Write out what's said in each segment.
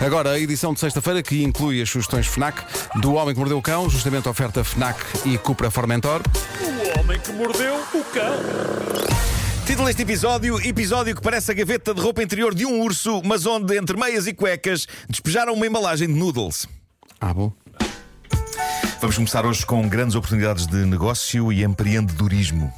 Agora, a edição de sexta-feira que inclui as sugestões FNAC do Homem que Mordeu o Cão, justamente a oferta FNAC e Cupra Formentor. O homem que mordeu o cão. Título deste episódio: Episódio que parece a gaveta de roupa interior de um urso, mas onde, entre meias e cuecas, despejaram uma embalagem de noodles. Ah, bom. Vamos começar hoje com grandes oportunidades de negócio e empreendedorismo.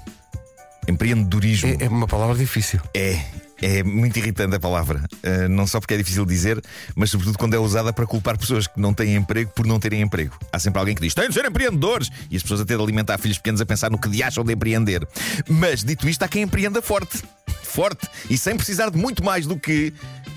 Empreendedorismo. É, é uma palavra difícil. É, é muito irritante a palavra. Uh, não só porque é difícil dizer, mas sobretudo quando é usada para culpar pessoas que não têm emprego por não terem emprego. Há sempre alguém que diz: têm de ser empreendedores! E as pessoas até de alimentar filhos pequenos a pensar no que de acham de empreender. Mas, dito isto, há quem empreenda forte. Forte. E sem precisar de muito mais do que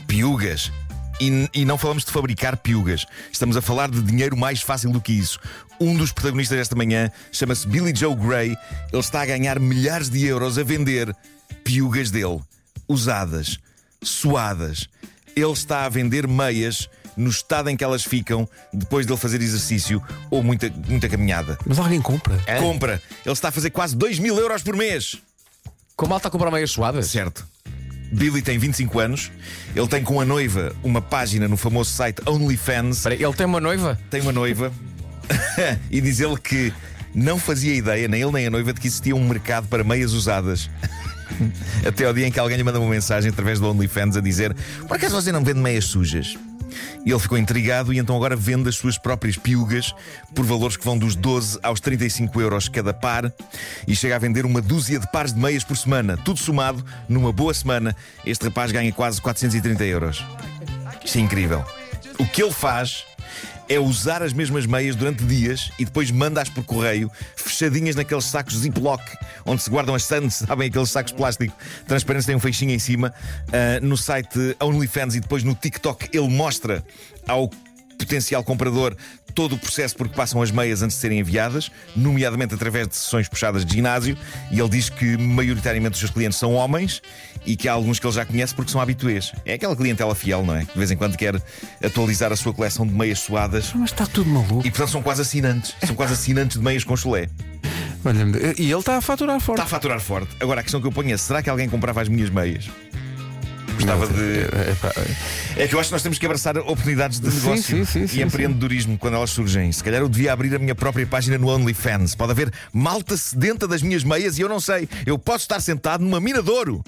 piugas. E, e, não falamos de fabricar piugas. Estamos a falar de dinheiro mais fácil do que isso. Um dos protagonistas desta manhã chama-se Billy Joe Gray. Ele está a ganhar milhares de euros a vender piugas dele, usadas, suadas. Ele está a vender meias no estado em que elas ficam depois de ele fazer exercício ou muita, muita caminhada. Mas alguém compra? É? Compra. Ele está a fazer quase 2 mil euros por mês. Com malta a comprar meias suadas? Certo. Billy tem 25 anos. Ele tem com a noiva uma página no famoso site OnlyFans. Espera, ele tem uma noiva? Tem uma noiva. e diz ele que não fazia ideia, nem ele nem a noiva, de que existia um mercado para meias usadas. Até ao dia em que alguém lhe manda uma mensagem através do OnlyFans a dizer: Por acaso você não vende meias sujas? E ele ficou intrigado e então agora vende as suas próprias piugas por valores que vão dos 12 aos 35 euros cada par e chega a vender uma dúzia de pares de meias por semana. Tudo somado, numa boa semana, este rapaz ganha quase 430 euros. Isto é incrível. O que ele faz é usar as mesmas meias durante dias e depois manda-as por correio, fechadinhas naqueles sacos Ziploc, onde se guardam as sandes, sabem aqueles sacos de plástico transparentes, tem um feixinho em cima. Uh, no site OnlyFans e depois no TikTok ele mostra ao potencial comprador todo o processo por que passam as meias antes de serem enviadas, nomeadamente através de sessões puxadas de ginásio, e ele diz que maioritariamente os seus clientes são homens e que há alguns que ele já conhece porque são habituês. É aquela clientela fiel, não é? Que de vez em quando quer atualizar a sua coleção de meias suadas. Mas está tudo maluco. E portanto são quase assinantes. São quase assinantes de meias com chulé. e ele está a faturar forte. Está a faturar forte. Agora a questão que eu ponho é: será que alguém comprava as minhas meias? Gostava de. É, que eu acho que nós temos que abraçar oportunidades de negócio sim, sim, e empreendedorismo quando elas surgem. Se calhar eu devia abrir a minha própria página no OnlyFans. Pode haver malta sedenta das minhas meias e eu não sei. Eu posso estar sentado numa mina de ouro.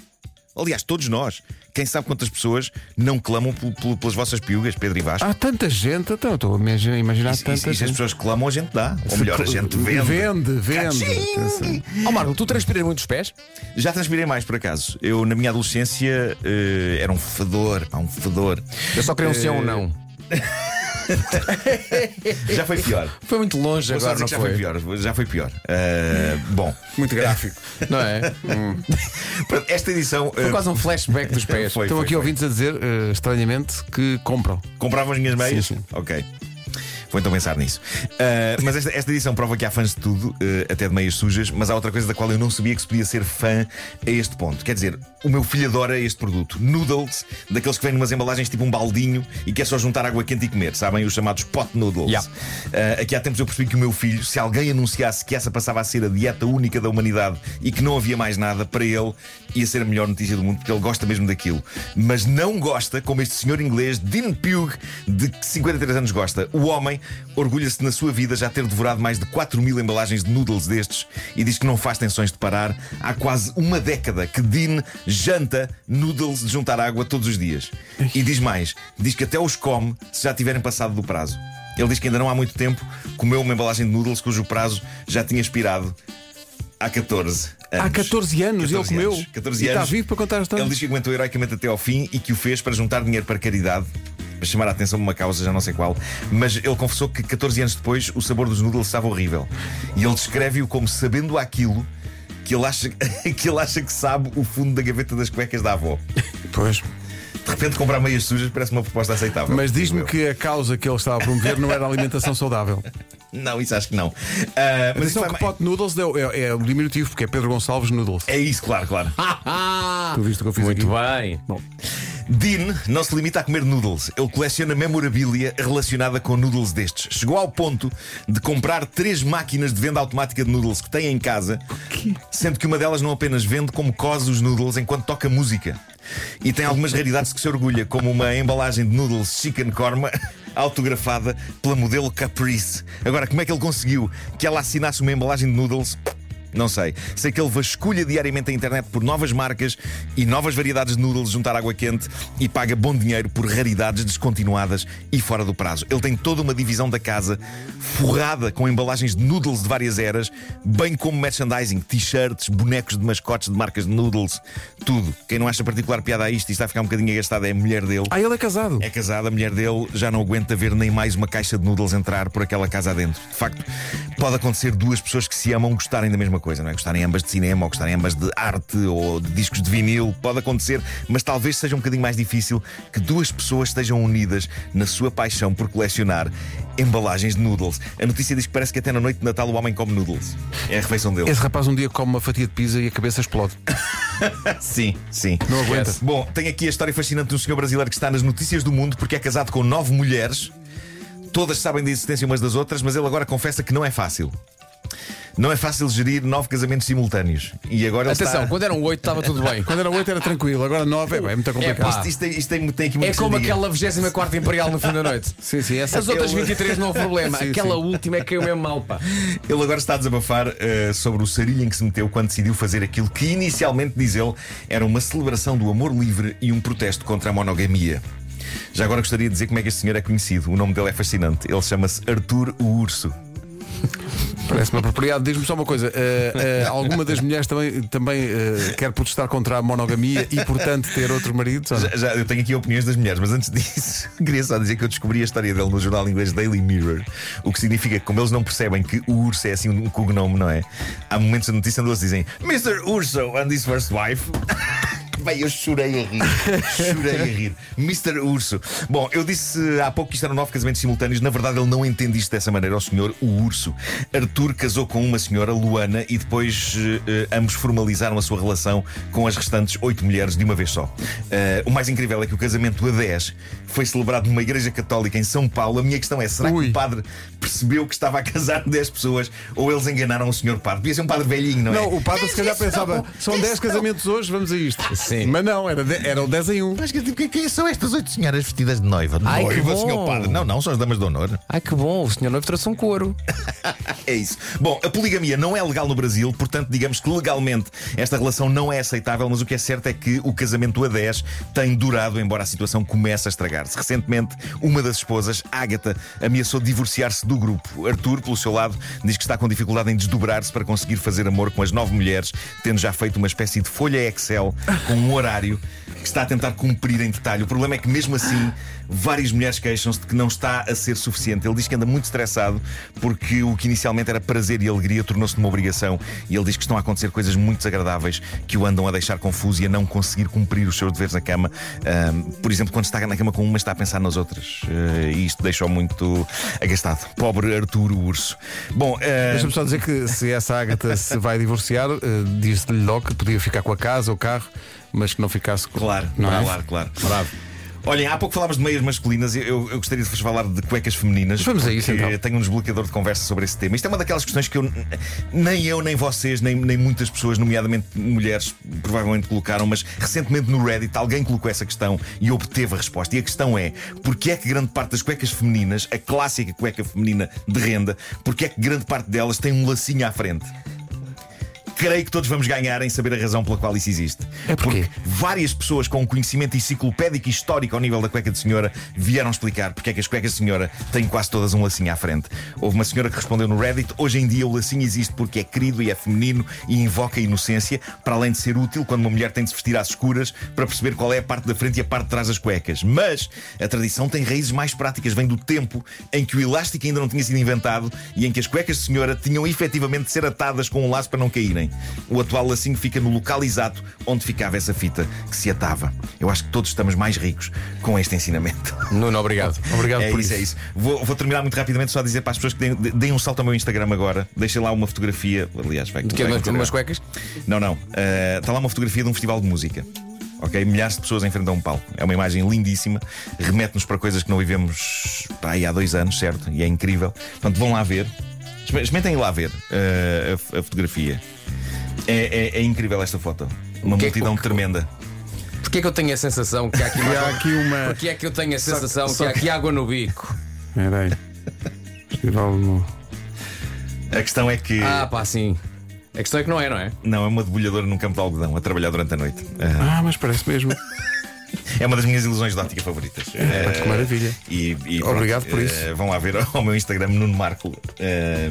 Aliás, todos nós. Quem sabe quantas pessoas não clamam pelas vossas piugas, Pedro e Vasco? Há tanta gente, então, estou a imaginar e, tanta e, e, gente. se as pessoas clamam, a gente dá. Ou melhor, a gente vende. Vende, vende. Ó oh, Marco, tu transpiras muitos pés? Já transpirei mais, por acaso. Eu, na minha adolescência, uh, era um fedor, pá, um fedor. Eu só queria um sim ou um não. já foi pior. Foi muito longe Vou agora, não já foi? foi pior. Já foi pior. Uh, bom. Muito gráfico. não é? Hum. Esta edição. Foi uh, quase um flashback dos pés. Foi, Estão foi, aqui foi. ouvintes a dizer, uh, estranhamente, que compram. Compravam as minhas meias? Sim, sim. Ok. Vou então pensar nisso. Uh, mas esta, esta, edição prova que há fãs de tudo, uh, até de meias sujas, mas há outra coisa da qual eu não sabia que se podia ser fã a este ponto. Quer dizer, o meu filho adora este produto. Noodles, daqueles que vêm numas embalagens tipo um baldinho e que é só juntar água quente e comer, sabem? Os chamados pot noodles. Yeah. Uh, aqui há tempos eu percebi que o meu filho, se alguém anunciasse que essa passava a ser a dieta única da humanidade e que não havia mais nada, para ele ia ser a melhor notícia do mundo, porque ele gosta mesmo daquilo. Mas não gosta, como este senhor inglês, Dean Pugh, de 53 anos gosta. O homem orgulha-se na sua vida já ter devorado mais de 4 mil embalagens de noodles destes e diz que não faz tensões de parar. Há quase uma década que Dean janta noodles de juntar água todos os dias. E diz mais: diz que até os come se já tiverem passado do prazo. Ele diz que ainda não há muito tempo comeu uma embalagem de noodles cujo prazo já tinha expirado há 14 anos. Há 14 anos 14 ele comeu. Anos. 14 e anos. Está vivo para contar as Ele diz que aguentou heroicamente até ao fim e que o fez para juntar dinheiro para caridade chamar a atenção de uma causa, já não sei qual, mas ele confessou que 14 anos depois o sabor dos noodles estava horrível. E ele descreve-o como sabendo aquilo que ele, acha, que ele acha que sabe o fundo da gaveta das cuecas da avó. Pois. De repente comprar meias sujas parece uma proposta aceitável. Mas diz-me que a causa que ele estava a promover não era a alimentação saudável. Não, isso acho que não. Uh, mas isso é que Pot Noodles é, é, o diminutivo, porque é Pedro Gonçalves Noodles. É isso, claro, claro. tu viste o que eu fiz Muito aqui? bem. Bom. Dean não se limita a comer noodles. Ele coleciona memorabilia relacionada com noodles destes. Chegou ao ponto de comprar três máquinas de venda automática de noodles que tem em casa, sendo que uma delas não apenas vende, como cose os noodles enquanto toca música. E tem algumas raridades que se orgulha, como uma embalagem de noodles chicken korma autografada pela modelo Caprice. Agora, como é que ele conseguiu que ela assinasse uma embalagem de noodles? Não sei. Sei que ele vasculha diariamente a internet por novas marcas e novas variedades de noodles juntar água quente e paga bom dinheiro por raridades descontinuadas e fora do prazo. Ele tem toda uma divisão da casa forrada com embalagens de noodles de várias eras, bem como merchandising, t-shirts, bonecos de mascotes de marcas de noodles, tudo. Quem não acha particular piada a isto e está a ficar um bocadinho agastado é a mulher dele. Ah, ele é casado. É casado, a mulher dele já não aguenta ver nem mais uma caixa de noodles entrar por aquela casa adentro. De facto, pode acontecer duas pessoas que se amam gostarem da mesma coisa, não é? Gostarem ambas de cinema ou gostarem ambas de arte ou de discos de vinil. Pode acontecer, mas talvez seja um bocadinho mais difícil que duas pessoas estejam unidas na sua paixão por colecionar embalagens de noodles. A notícia diz que parece que até na noite de Natal o homem come noodles. É a refeição dele. Esse rapaz um dia come uma fatia de pizza e a cabeça explode. Sim, sim. Não aguenta. Bom, tem aqui a história fascinante de um senhor brasileiro que está nas notícias do mundo porque é casado com nove mulheres. Todas sabem da existência umas das outras, mas ele agora confessa que não é fácil. Não é fácil gerir nove casamentos simultâneos. E agora Atenção, está... quando eram oito estava tudo bem. Quando era 8 era tranquilo, agora 9 é, é muito complicado. pá. Isto, isto, tem, isto tem, tem aqui muito É como aquela 24 Imperial no fim da noite. Sim, sim, essa As outras Ele- 23 não houve problema. Sim, Aquela sim. última é que caiu mesmo mal, pá. Ele agora está a desabafar eh, sobre o sarilho em que se meteu quando decidiu fazer aquilo que inicialmente, diz ele, era uma celebração do amor livre e um protesto contra a monogamia. Já agora gostaria de dizer como é que este senhor é conhecido. O nome dele é fascinante. Ele chama-se Arthur o Urso. Parece-me apropriado. Diz-me só uma coisa: eh, eh, alguma das mulheres também, também eh, quer protestar contra a monogamia e, portanto, ter outros maridos? ou não? Já, já- eu tenho aqui opiniões das mulheres, mas antes disso, queria só dizer que eu descobri a história dele no jornal inglês Daily Mirror. O que significa que, como eles não percebem que o urso é assim um cognome, não é? Há momentos da notícia onde eles dizem Mr. Urso and his first wife. Bem, eu chorei a rir. Chorei a rir. Mr. Urso. Bom, eu disse há pouco que isto eram nove casamentos simultâneos. Na verdade, ele não entende isto dessa maneira. O senhor, o Urso. Arthur casou com uma senhora, Luana, e depois eh, ambos formalizaram a sua relação com as restantes oito mulheres de uma vez só. Eh, o mais incrível é que o casamento a 10 foi celebrado numa igreja católica em São Paulo. A minha questão é: será Ui. que o padre percebeu que estava a casar 10 pessoas ou eles enganaram o senhor padre? Devia ser um padre velhinho, não é? Não, o padre se calhar pensava: são 10 casamentos hoje, vamos a isto. Sim. Mas não, era, de, era o 10 em 1. Mas que, tipo, quem são estas oito senhoras vestidas de noiva? Ai, que noiva, bom. senhor padre. Não, não, são as damas de honor. Ai que bom, o senhor noivo trouxe um couro. É isso. Bom, a poligamia não é legal no Brasil, portanto, digamos que legalmente esta relação não é aceitável, mas o que é certo é que o casamento a 10 tem durado, embora a situação comece a estragar-se. Recentemente, uma das esposas, Ágata, ameaçou divorciar-se do grupo. Arthur, pelo seu lado, diz que está com dificuldade em desdobrar-se para conseguir fazer amor com as nove mulheres, tendo já feito uma espécie de folha Excel com um horário que está a tentar cumprir em detalhe. O problema é que, mesmo assim, várias mulheres queixam-se de que não está a ser suficiente. Ele diz que anda muito estressado porque o que inicialmente era prazer e alegria tornou-se uma obrigação. E ele diz que estão a acontecer coisas muito desagradáveis que o andam a deixar confuso e a não conseguir cumprir os seus deveres na cama. Ahm, por exemplo, quando está na cama com uma, está a pensar nas outras. Ah, e isto deixa-o muito agastado. Pobre Arturo Urso. Bom, ah, Deixa-me só dizer que se essa Ágata se vai divorciar, eh, diz-lhe logo que podia ficar com a casa ou o carro, mas que não ficasse. Claro, Não é? claro, claro. Bravo. Olhem, há pouco falámos de meias masculinas e eu, eu gostaria de vos falar de cuecas femininas. Vamos a isso, então. Tenho um desbloqueador de conversa sobre esse tema. Isto é uma daquelas questões que eu, nem eu, nem vocês, nem, nem muitas pessoas, nomeadamente mulheres, provavelmente colocaram, mas recentemente no Reddit alguém colocou essa questão e obteve a resposta. E a questão é: porquê é que grande parte das cuecas femininas, a clássica cueca feminina de renda, porquê é que grande parte delas tem um lacinho à frente? Creio que todos vamos ganhar em saber a razão pela qual isso existe. É porquê? Porque várias pessoas com um conhecimento enciclopédico e histórico ao nível da cueca de senhora vieram explicar porque é que as cuecas de senhora têm quase todas um lacinho à frente. Houve uma senhora que respondeu no Reddit: hoje em dia o lacinho existe porque é querido e é feminino e invoca a inocência, para além de ser útil quando uma mulher tem de se vestir às escuras para perceber qual é a parte da frente e a parte de trás das cuecas. Mas a tradição tem raízes mais práticas, vem do tempo em que o elástico ainda não tinha sido inventado e em que as cuecas de senhora tinham efetivamente de ser atadas com um laço para não caírem. O atual lacinho fica no local exato onde ficava essa fita que se atava. Eu acho que todos estamos mais ricos com este ensinamento. Nuno, obrigado. Obrigado É por isso, isso. é isso. Vou, vou terminar muito rapidamente só a dizer para as pessoas que deem, deem um salto ao meu Instagram agora. Deixem lá uma fotografia. Aliás, vai que é umas, cuecas? Não, não. Uh, está lá uma fotografia de um festival de música. Ok? Milhares de pessoas em frente a um palco. É uma imagem lindíssima. Remete-nos para coisas que não vivemos para aí há dois anos, certo? E é incrível. Portanto, vão lá ver. Exper- Experimentem lá ver uh, a, a fotografia. É, é- é incrível esta foto. Uma que é- multidão que- tremenda. Porquê é que eu tenho a sensação que há aqui E há aqui uma. Porquê é que eu tenho a sensação só que há que- aqui água no bico? Espera aí. Festival no- A questão é que. Ah, pá, sim. A questão é que não é, não é? Não, é uma debulhadora num campo de algodão a trabalhar durante a noite. Ah, Ah, mas parece mesmo. É uma das minhas ilusões de óptica favoritas. pá, que Ah, maravilha. E, e Obrigado por ah, isso. Vão lá ver ao meu Instagram, Nuno Marco. Ah,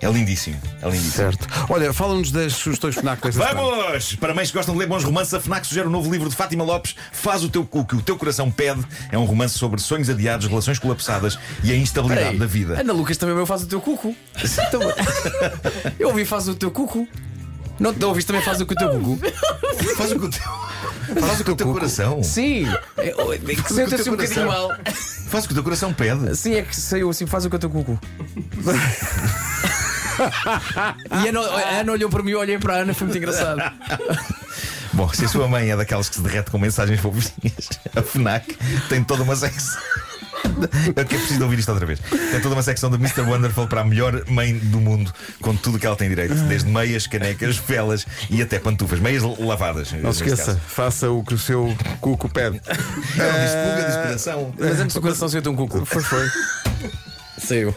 é lindíssimo. É lindíssimo. Certo. Olha, fala-nos das sugestões FNAC desta semana. Vamos! Para mães que gostam de ler bons romances, a FNAC sugere o novo livro de Fátima Lopes, Faz o teu cu que o teu coração pede. É um romance sobre sonhos adiados, relações colapsadas e a instabilidade Peraí, da vida. Ana Lucas também eu faz o teu cuco. Então, eu ouvi faz o teu cuco. Não te ouviste também faz o que o teu cuco? Faz o que o teu, faz o que o teu coração. Sim. É, é que senta-se um bocadinho mal. Faz o que o teu coração pede. Sim, é que saiu assim, faz o que o teu cuco. e a Ana, a Ana olhou para mim, eu olhei para a Ana, foi muito engraçado. Bom, se a sua mãe é daquelas que se derrete com mensagens fofinhas, a FNAC tem toda uma secção. Eu que é preciso ouvir isto outra vez. Tem toda uma secção de Mr. Wonderful para a melhor mãe do mundo, com tudo o que ela tem direito, desde meias, canecas, velas e até pantufas, meias lavadas. Não se esqueça, faça o que o seu cuco pede. Não, diz pulga, coração. Mas antes do coração saiu um cuco. Foi, foi. Saiu.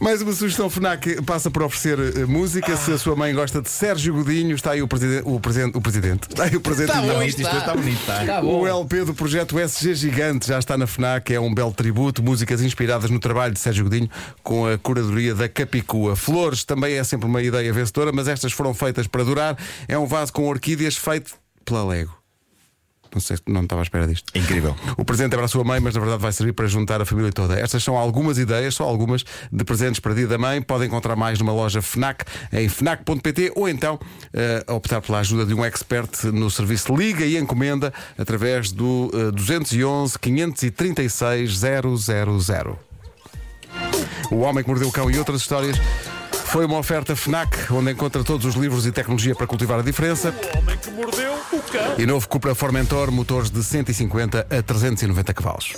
Mais uma sugestão FNAC passa por oferecer eh, música. Se a sua mãe gosta de Sérgio Godinho, está aí o, preside o, presente, o presidente. Está aí o presente. Tá bom, Isto, isto está bonito, está. Tá bom. O LP do projeto SG Gigante já está na FNAC, é um belo tributo, músicas inspiradas no trabalho de Sérgio Godinho com a curadoria da Capicua. Flores também é sempre uma ideia vencedora, mas estas foram feitas para durar. É um vaso com orquídeas feito pela Lego. Não sei se não estava à espera disto. Incrível. O presente é para a sua mãe, mas na verdade vai servir para juntar a família toda. Estas são algumas ideias, só algumas, de presentes para dia da mãe. Podem encontrar mais numa loja FNAC em FNAC.pt ou então eh, optar pela ajuda de um expert no serviço Liga e Encomenda através do eh, 211 536 000. O Homem que Mordeu o Cão e outras histórias foi uma oferta FNAC, onde encontra todos os livros e tecnologia para cultivar a diferença. O homem que mordeu o cão. E novo Cupra Formentor, motores de 150 a 390 cavalos.